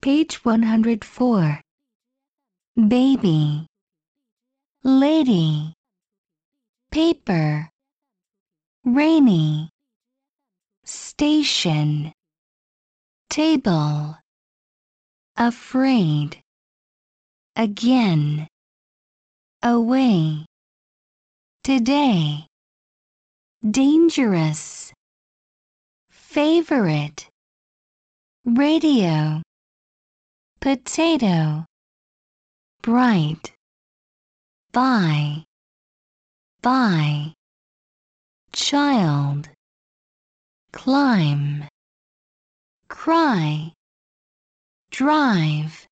Page 104. Baby, lady, paper, rainy, station, table, afraid, again, away, today, dangerous, favorite, radio, potato, bright, buy, buy, child, climb, cry, drive,